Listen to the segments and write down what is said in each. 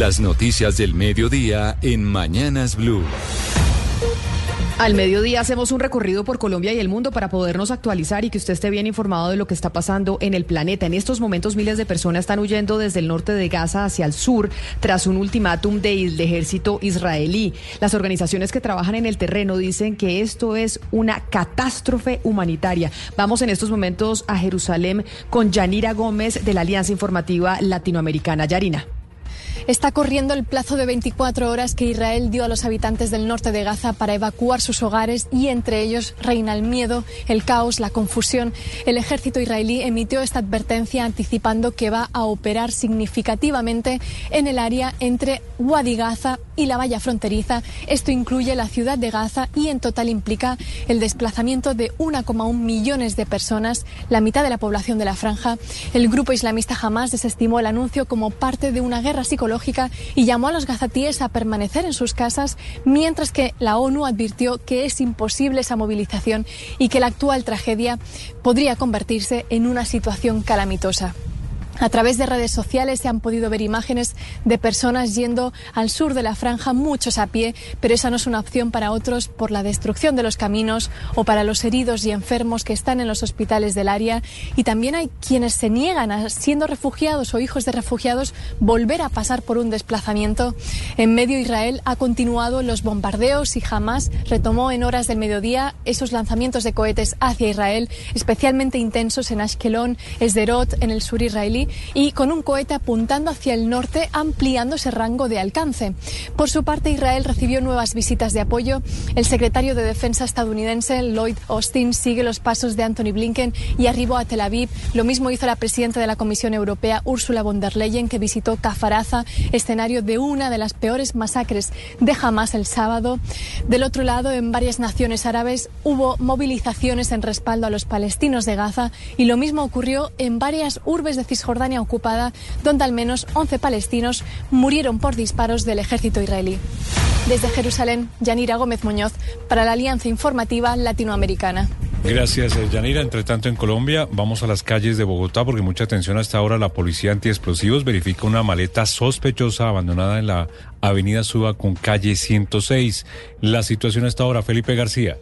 Las noticias del mediodía en Mañanas Blue. Al mediodía hacemos un recorrido por Colombia y el mundo para podernos actualizar y que usted esté bien informado de lo que está pasando en el planeta. En estos momentos miles de personas están huyendo desde el norte de Gaza hacia el sur tras un ultimátum del ejército israelí. Las organizaciones que trabajan en el terreno dicen que esto es una catástrofe humanitaria. Vamos en estos momentos a Jerusalén con Yanira Gómez de la Alianza Informativa Latinoamericana. Yarina. Está corriendo el plazo de 24 horas que Israel dio a los habitantes del norte de Gaza para evacuar sus hogares y entre ellos reina el miedo, el caos, la confusión. El ejército israelí emitió esta advertencia anticipando que va a operar significativamente en el área entre Wadi Gaza y la valla fronteriza. Esto incluye la ciudad de Gaza y en total implica el desplazamiento de 1,1 millones de personas, la mitad de la población de la franja. El grupo islamista Hamas desestimó el anuncio como parte de una guerra psicológica y llamó a los gazatíes a permanecer en sus casas, mientras que la ONU advirtió que es imposible esa movilización y que la actual tragedia podría convertirse en una situación calamitosa. A través de redes sociales se han podido ver imágenes de personas yendo al sur de la franja, muchos a pie, pero esa no es una opción para otros por la destrucción de los caminos o para los heridos y enfermos que están en los hospitales del área. Y también hay quienes se niegan a, siendo refugiados o hijos de refugiados, volver a pasar por un desplazamiento. En medio Israel ha continuado los bombardeos y jamás retomó en horas del mediodía esos lanzamientos de cohetes hacia Israel, especialmente intensos en Ashkelon, Esderot, en el sur israelí y con un cohete apuntando hacia el norte, ampliando ese rango de alcance. Por su parte, Israel recibió nuevas visitas de apoyo. El secretario de Defensa estadounidense, Lloyd Austin, sigue los pasos de Anthony Blinken y arribó a Tel Aviv. Lo mismo hizo la presidenta de la Comisión Europea, Ursula von der Leyen, que visitó Kafaraza, escenario de una de las peores masacres de Hamas el sábado. Del otro lado, en varias naciones árabes hubo movilizaciones en respaldo a los palestinos de Gaza y lo mismo ocurrió en varias urbes de Cisjordania ocupada, donde al menos 11 palestinos murieron por disparos del ejército israelí. Desde Jerusalén, Yanira Gómez Muñoz, para la Alianza Informativa Latinoamericana. Gracias, eh, Yanira. Entre tanto, en Colombia, vamos a las calles de Bogotá porque mucha atención hasta ahora. La policía antiexplosivos verifica una maleta sospechosa abandonada en la avenida Suba con calle 106. La situación hasta ahora, Felipe García.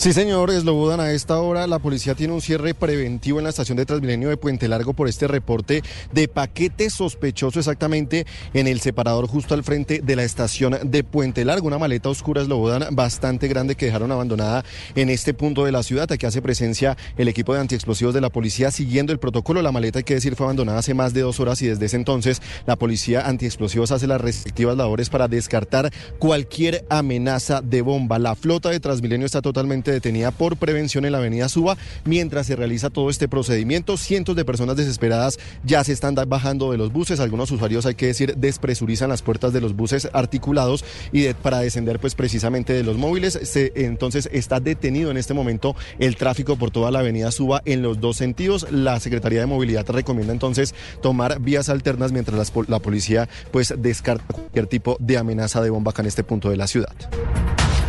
Sí, señor, Eslobodan, a esta hora la policía tiene un cierre preventivo en la estación de Transmilenio de Puente Largo por este reporte de paquete sospechoso exactamente en el separador justo al frente de la estación de Puente Largo. Una maleta oscura, Eslobodan, bastante grande que dejaron abandonada en este punto de la ciudad. Aquí hace presencia el equipo de antiexplosivos de la policía siguiendo el protocolo. La maleta, hay que decir, fue abandonada hace más de dos horas y desde ese entonces la policía antiexplosivos hace las restrictivas labores para descartar cualquier amenaza de bomba. La flota de Transmilenio está totalmente detenida por prevención en la avenida Suba. Mientras se realiza todo este procedimiento, cientos de personas desesperadas ya se están bajando de los buses. Algunos usuarios, hay que decir, despresurizan las puertas de los buses articulados y para descender pues precisamente de los móviles. Se, entonces está detenido en este momento el tráfico por toda la avenida Suba en los dos sentidos. La Secretaría de Movilidad recomienda entonces tomar vías alternas mientras la, policía pues descarta cualquier tipo de amenaza de bomba acá en este punto de la ciudad.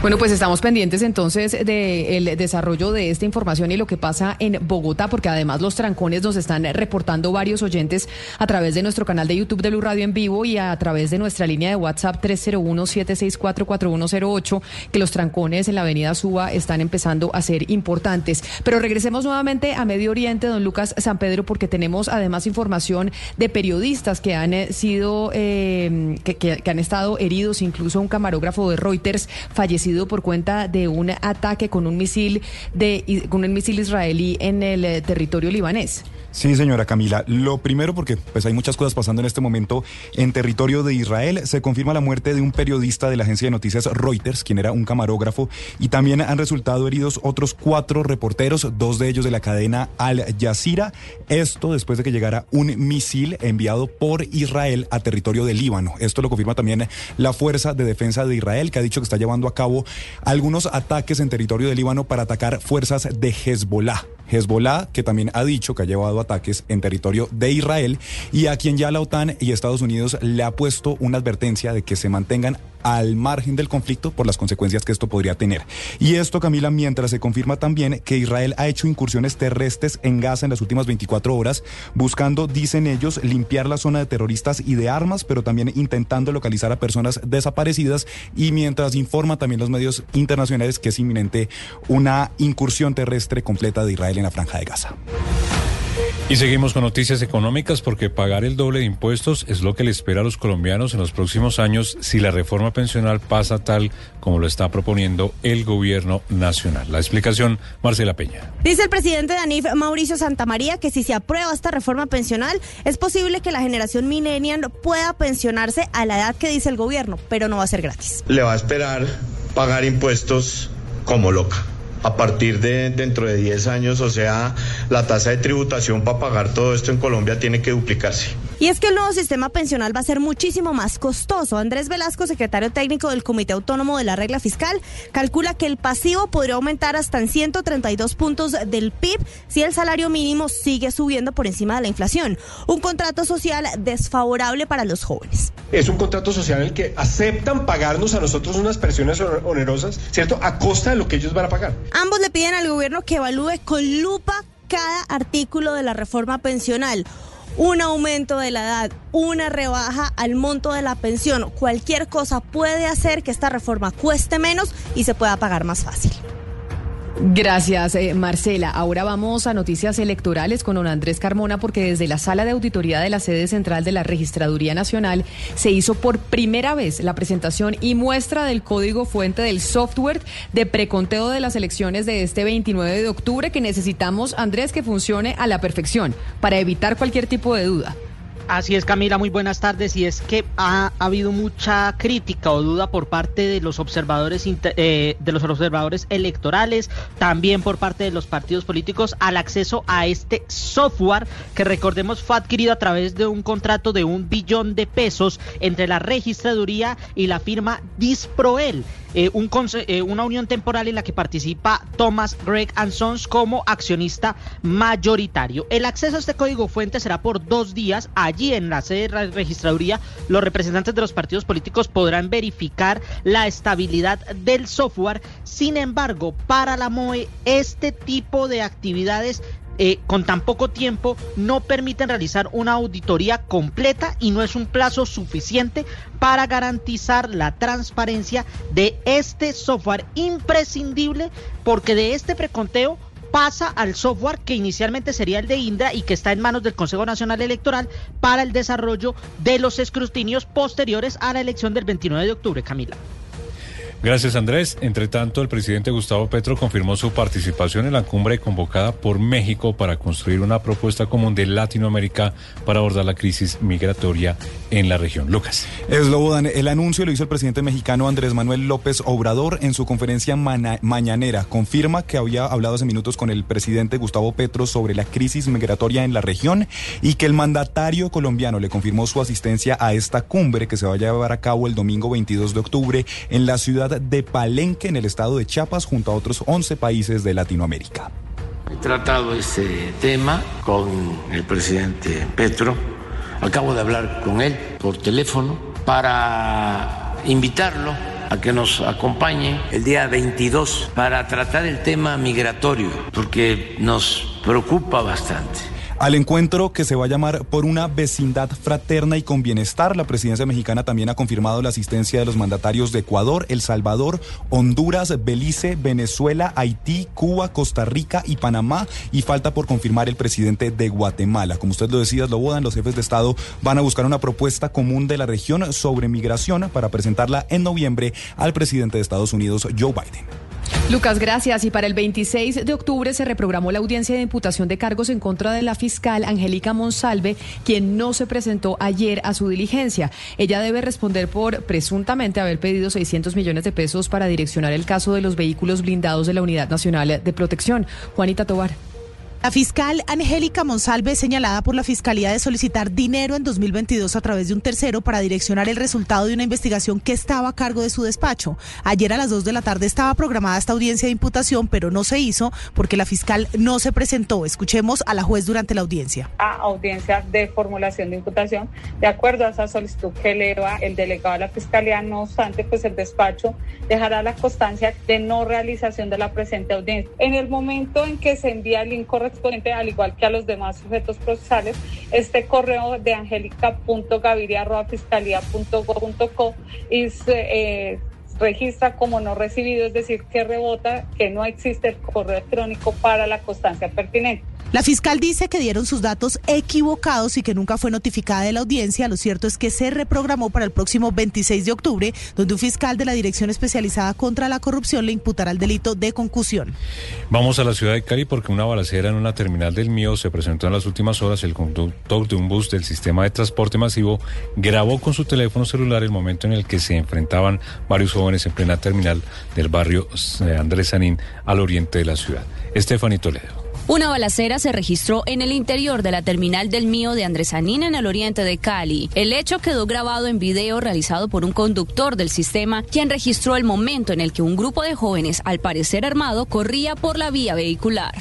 Bueno, pues estamos pendientes entonces del desarrollo de esta información y lo que pasa en Bogotá, porque además los trancones nos están reportando varios oyentes a través de nuestro canal de YouTube de Blue Radio en vivo y a través de nuestra línea de WhatsApp 301-764-4108, que los trancones en la avenida Suba están empezando a ser importantes. Pero regresemos nuevamente a Medio Oriente, don Lucas San Pedro, porque tenemos además información de periodistas que han eh, sido, eh, que han estado heridos, incluso un camarógrafo de Reuters fallecido por cuenta de un ataque con un misil de con un misil israelí en el eh, territorio libanés. Sí, señora Camila. Lo primero, porque pues hay muchas cosas pasando en este momento en territorio de Israel, se confirma la muerte de un periodista de la agencia de noticias Reuters, quien era un camarógrafo, y también han resultado heridos otros cuatro reporteros, dos de ellos de la cadena Al Jazeera. Esto después de que llegara un misil enviado por Israel a territorio de Líbano. Esto lo confirma también la Fuerza de Defensa de Israel, que ha dicho que está llevando a cabo algunos ataques en territorio de Líbano para atacar fuerzas de Hezbollah. Hezbollah, que también ha dicho que ha llevado ataques en territorio de Israel y a quien ya la OTAN y Estados Unidos le ha puesto una advertencia de que se mantengan al margen del conflicto por las consecuencias que esto podría tener. Y esto, Camila, mientras se confirma también que Israel ha hecho incursiones terrestres en Gaza en las últimas 24 horas, buscando, dicen ellos, limpiar la zona de terroristas y de armas, pero también intentando localizar a personas desaparecidas y mientras informa también los medios internacionales que es inminente una incursión terrestre completa de Israel en la franja de Gaza. Y seguimos con noticias económicas porque pagar el doble de impuestos es lo que le espera a los colombianos en los próximos años si la reforma pensional pasa tal como lo está proponiendo el gobierno nacional. La explicación, Marcela Peña. Dice el presidente de ANIF, Mauricio Santamaría, que si se aprueba esta reforma pensional, es posible que la generación millennial pueda pensionarse a la edad que dice el gobierno, pero no va a ser gratis. Le va a esperar pagar impuestos como loca a partir de dentro de 10 años, o sea, la tasa de tributación para pagar todo esto en Colombia tiene que duplicarse. Y es que el nuevo sistema pensional va a ser muchísimo más costoso. Andrés Velasco, secretario técnico del Comité Autónomo de la Regla Fiscal, calcula que el pasivo podría aumentar hasta en 132 puntos del PIB si el salario mínimo sigue subiendo por encima de la inflación. Un contrato social desfavorable para los jóvenes. Es un contrato social en el que aceptan pagarnos a nosotros unas presiones onerosas, ¿cierto? A costa de lo que ellos van a pagar. Ambos le piden al gobierno que evalúe con lupa cada artículo de la reforma pensional un aumento de la edad, una rebaja al monto de la pensión, cualquier cosa puede hacer que esta reforma cueste menos y se pueda pagar más fácil. Gracias, eh, Marcela. Ahora vamos a noticias electorales con don Andrés Carmona, porque desde la sala de auditoría de la sede central de la Registraduría Nacional se hizo por primera vez la presentación y muestra del código fuente del software de preconteo de las elecciones de este 29 de octubre que necesitamos, Andrés, que funcione a la perfección para evitar cualquier tipo de duda. Así es, Camila, muy buenas tardes. Y es que ha, habido mucha crítica o duda por parte de los observadores eh, de los observadores electorales, también por parte de los partidos políticos al acceso a este software que recordemos fue adquirido a través de un contrato de un billón de pesos entre la registraduría y la firma Disproel. Eh, eh, una unión temporal en la que participa Thomas Greg Sons como accionista mayoritario. El acceso a este código fuente será por dos días. En la sede de la registraduría, los representantes de los partidos políticos podrán verificar la estabilidad del software. Sin embargo, para la MOE, este tipo de actividades eh, con tan poco tiempo no permiten realizar una auditoría completa y no es un plazo suficiente para garantizar la transparencia de este software imprescindible porque de este preconteo pasa al software que inicialmente sería el de Indra y que está en manos del Consejo Nacional Electoral para el desarrollo de los escrutinios posteriores a la elección del 29 de octubre, Camila. Gracias, Andrés. Entre tanto, el presidente Gustavo Petro confirmó su participación en la cumbre convocada por México para construir una propuesta común de Latinoamérica para abordar la crisis migratoria en la región. Lucas. Eslobodan, el anuncio lo hizo el presidente mexicano Andrés Manuel López Obrador en su conferencia mañanera. Confirma que había hablado hace minutos con el presidente Gustavo Petro sobre la crisis migratoria en la región y que el mandatario colombiano le confirmó su asistencia a esta cumbre que se va a llevar a cabo el domingo 22 de octubre en la ciudad de Palenque, en el estado de Chiapas, junto a otros 11 países de Latinoamérica. He tratado este tema con el presidente Petro. Acabo de hablar con él por teléfono para invitarlo a que nos acompañe el día 22 para tratar el tema migratorio, porque nos preocupa bastante al encuentro que se va a llamar por una vecindad fraterna y con bienestar. La presidencia mexicana también ha confirmado la asistencia de los mandatarios de Ecuador, El Salvador, Honduras, Belice, Venezuela, Haití, Cuba, Costa Rica y Panamá. Y falta por confirmar el presidente de Guatemala. Como usted lo decía, Slobodan, los jefes de Estado van a buscar una propuesta común de la región sobre migración para presentarla en noviembre al presidente de Estados Unidos, Joe Biden. Lucas, gracias. Y para el 26 de octubre se reprogramó la audiencia de imputación de cargos en contra de la fiscal Angélica Monsalve, quien no se presentó ayer a su diligencia. Ella debe responder por presuntamente haber pedido 600 millones de pesos para direccionar el caso de los vehículos blindados de la Unidad Nacional de Protección. Juanita Tobar. La fiscal Angélica Monsalve señalada por la Fiscalía de solicitar dinero en 2022 a través de un tercero para direccionar el resultado de una investigación que estaba a cargo de su despacho. Ayer a las 2 de la tarde estaba programada esta audiencia de imputación, pero no se hizo porque la fiscal no se presentó. Escuchemos a la juez durante la audiencia. A audiencia de formulación de imputación, de acuerdo a esa solicitud que eleva el delegado de la Fiscalía, no obstante, pues el despacho dejará la constancia de no realización de la presente audiencia. En el momento en que se envía el incorrecto correspondiente, al igual que a los demás sujetos procesales, este correo de angelica.gaviria.fiscalía.go.co y se, eh, registra como no recibido, es decir, que rebota que no existe el correo electrónico para la constancia pertinente. La fiscal dice que dieron sus datos equivocados y que nunca fue notificada de la audiencia. Lo cierto es que se reprogramó para el próximo 26 de octubre, donde un fiscal de la Dirección Especializada contra la Corrupción le imputará el delito de concusión. Vamos a la ciudad de Cali porque una balacera en una terminal del mío se presentó en las últimas horas. El conductor de un bus del sistema de transporte masivo grabó con su teléfono celular el momento en el que se enfrentaban varios jóvenes en plena terminal del barrio eh, Andrés Sanín al oriente de la ciudad. Estefanito Toledo. Una balacera se registró en el interior de la terminal del Mío de Andresanina en el oriente de Cali. El hecho quedó grabado en video realizado por un conductor del sistema, quien registró el momento en el que un grupo de jóvenes, al parecer armado, corría por la vía vehicular.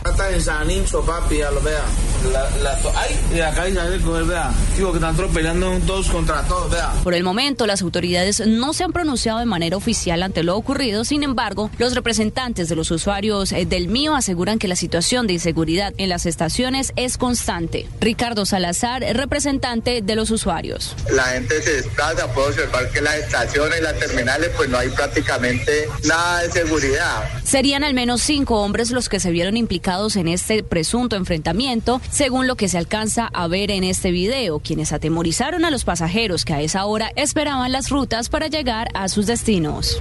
Por el momento, las autoridades no se han pronunciado de manera oficial ante lo ocurrido. Sin embargo, los representantes de los usuarios eh, del Mío aseguran que la situación de inseguridad en las estaciones es constante. Ricardo Salazar, representante de los usuarios. La gente se desplaza, puede observar que las estaciones las terminales pues no hay prácticamente nada de seguridad. Serían al menos cinco hombres los que se vieron implicados en este presunto enfrentamiento, según lo que se alcanza a ver en este video, quienes atemorizaron a los pasajeros que a esa hora esperaban las rutas para llegar a sus destinos.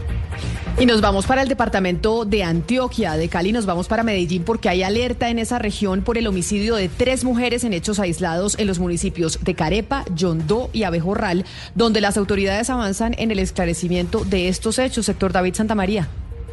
Y nos vamos para el departamento de Antioquia, de Cali, nos vamos para Medellín porque hay alerta en esa región por el homicidio de tres mujeres en hechos aislados en los municipios de Carepa, Yondó y Abejorral, donde las autoridades avanzan en el esclarecimiento de estos hechos. Sector David Santamaría.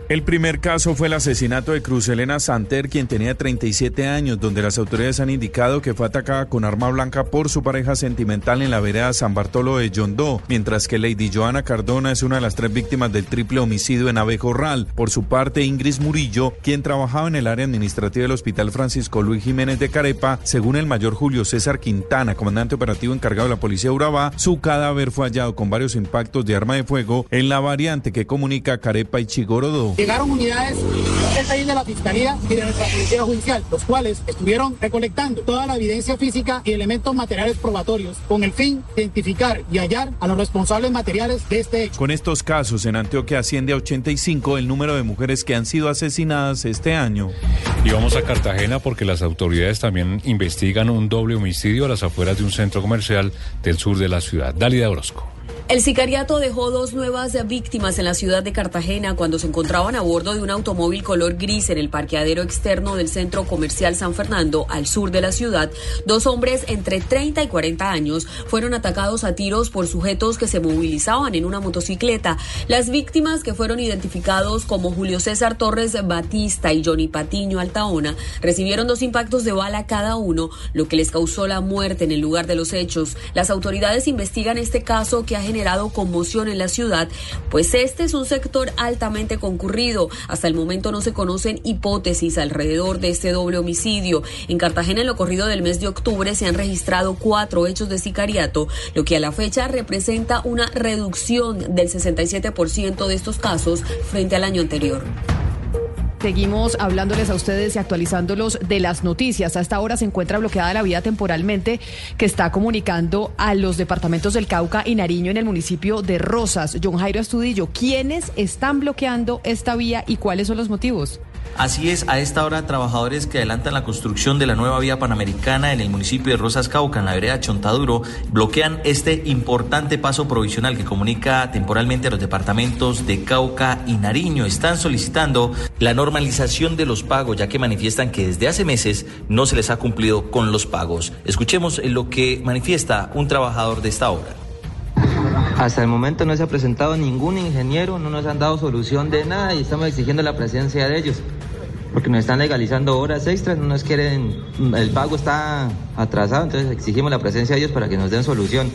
El primer caso fue el asesinato de Cruz Elena Santer, quien tenía 37 años, donde las autoridades han indicado que fue atacada con arma blanca por su pareja sentimental en la vereda San Bartolo de Yondó, mientras que Lady Joana Cardona es una de las tres víctimas del triple homicidio en Abejorral. Por su parte, Ingrid Murillo, quien trabajaba en el área administrativa del Hospital Francisco Luis Jiménez de Carepa, según el mayor Julio César Quintana, comandante operativo encargado de la policía de Urabá, su cadáver fue hallado con varios impactos de arma de fuego en la variante que comunica Carepa y Chigorodó. Llegaron unidades de la Fiscalía y de nuestra Policía Judicial, los cuales estuvieron recolectando toda la evidencia física y elementos materiales probatorios con el fin de identificar y hallar a los responsables materiales de este hecho. Con estos casos en Antioquia asciende a 85 el número de mujeres que han sido asesinadas este año. Y vamos a Cartagena porque las autoridades también investigan un doble homicidio a las afueras de un centro comercial del sur de la ciudad. Dalida Orozco. El sicariato dejó dos nuevas víctimas en la ciudad de Cartagena cuando se encontraban a bordo de un automóvil color gris en el parqueadero externo del centro comercial San Fernando, al sur de la ciudad. Dos hombres entre 30 y 40 años fueron atacados a tiros por sujetos que se movilizaban en una motocicleta. Las víctimas, que fueron identificados como Julio César Torres Batista y Johnny Patiño Altaona, recibieron dos impactos de bala cada uno, lo que les causó la muerte en el lugar de los hechos. Las autoridades investigan este caso que ha generado generado conmoción en la ciudad, pues este es un sector altamente concurrido. Hasta el momento no se conocen hipótesis alrededor de este doble homicidio. En Cartagena, en lo corrido del mes de octubre, se han registrado cuatro hechos de sicariato, lo que a la fecha representa una reducción del 67% de estos casos frente al año anterior. Seguimos hablándoles a ustedes y actualizándolos de las noticias. A esta hora se encuentra bloqueada la vía temporalmente que está comunicando a los departamentos del Cauca y Nariño en el municipio de Rosas. John Jairo Estudillo, ¿quiénes están bloqueando esta vía y cuáles son los motivos? Así es, a esta hora trabajadores que adelantan la construcción de la nueva vía panamericana en el municipio de Rosas Cauca, en la vereda Chontaduro, bloquean este importante paso provisional que comunica temporalmente a los departamentos de Cauca y Nariño. Están solicitando la normalización de los pagos, ya que manifiestan que desde hace meses no se les ha cumplido con los pagos. Escuchemos lo que manifiesta un trabajador de esta obra. Hasta el momento no se ha presentado ningún ingeniero, no nos han dado solución de nada y estamos exigiendo la presencia de ellos. Porque nos están legalizando horas extras, no nos quieren, el pago está atrasado, entonces exigimos la presencia de ellos para que nos den solución.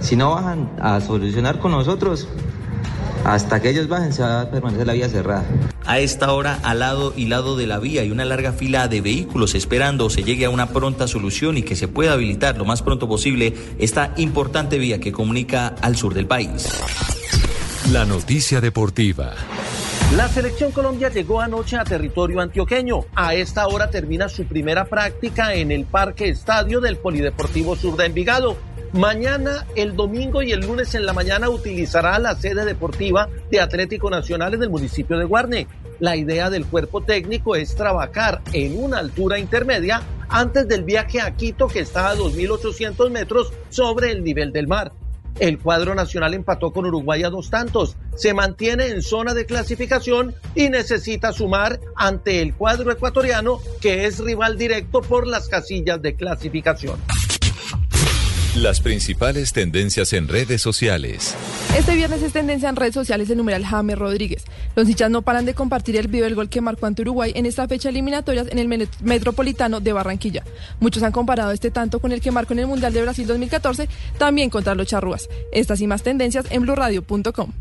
Si no bajan a solucionar con nosotros, hasta que ellos bajen se va a permanecer la vía cerrada. A esta hora, al lado y lado de la vía hay una larga fila de vehículos esperando se llegue a una pronta solución y que se pueda habilitar lo más pronto posible esta importante vía que comunica al sur del país. La noticia deportiva. La selección Colombia llegó anoche a territorio antioqueño. A esta hora termina su primera práctica en el Parque Estadio del Polideportivo Sur de Envigado. Mañana, el domingo y el lunes en la mañana utilizará la sede deportiva de Atlético Nacional en el municipio de Guarne. La idea del cuerpo técnico es trabajar en una altura intermedia antes del viaje a Quito que está a 2.800 metros sobre el nivel del mar. El cuadro nacional empató con Uruguay a dos tantos, se mantiene en zona de clasificación y necesita sumar ante el cuadro ecuatoriano que es rival directo por las casillas de clasificación. Las principales tendencias en redes sociales. Este viernes es tendencia en redes sociales el numeral James Rodríguez. Los hinchas no paran de compartir el video del gol que marcó ante Uruguay en esta fecha eliminatorias en el Metropolitano de Barranquilla. Muchos han comparado este tanto con el que marcó en el Mundial de Brasil 2014, también contra los charrúas. Estas y más tendencias en blurradio.com.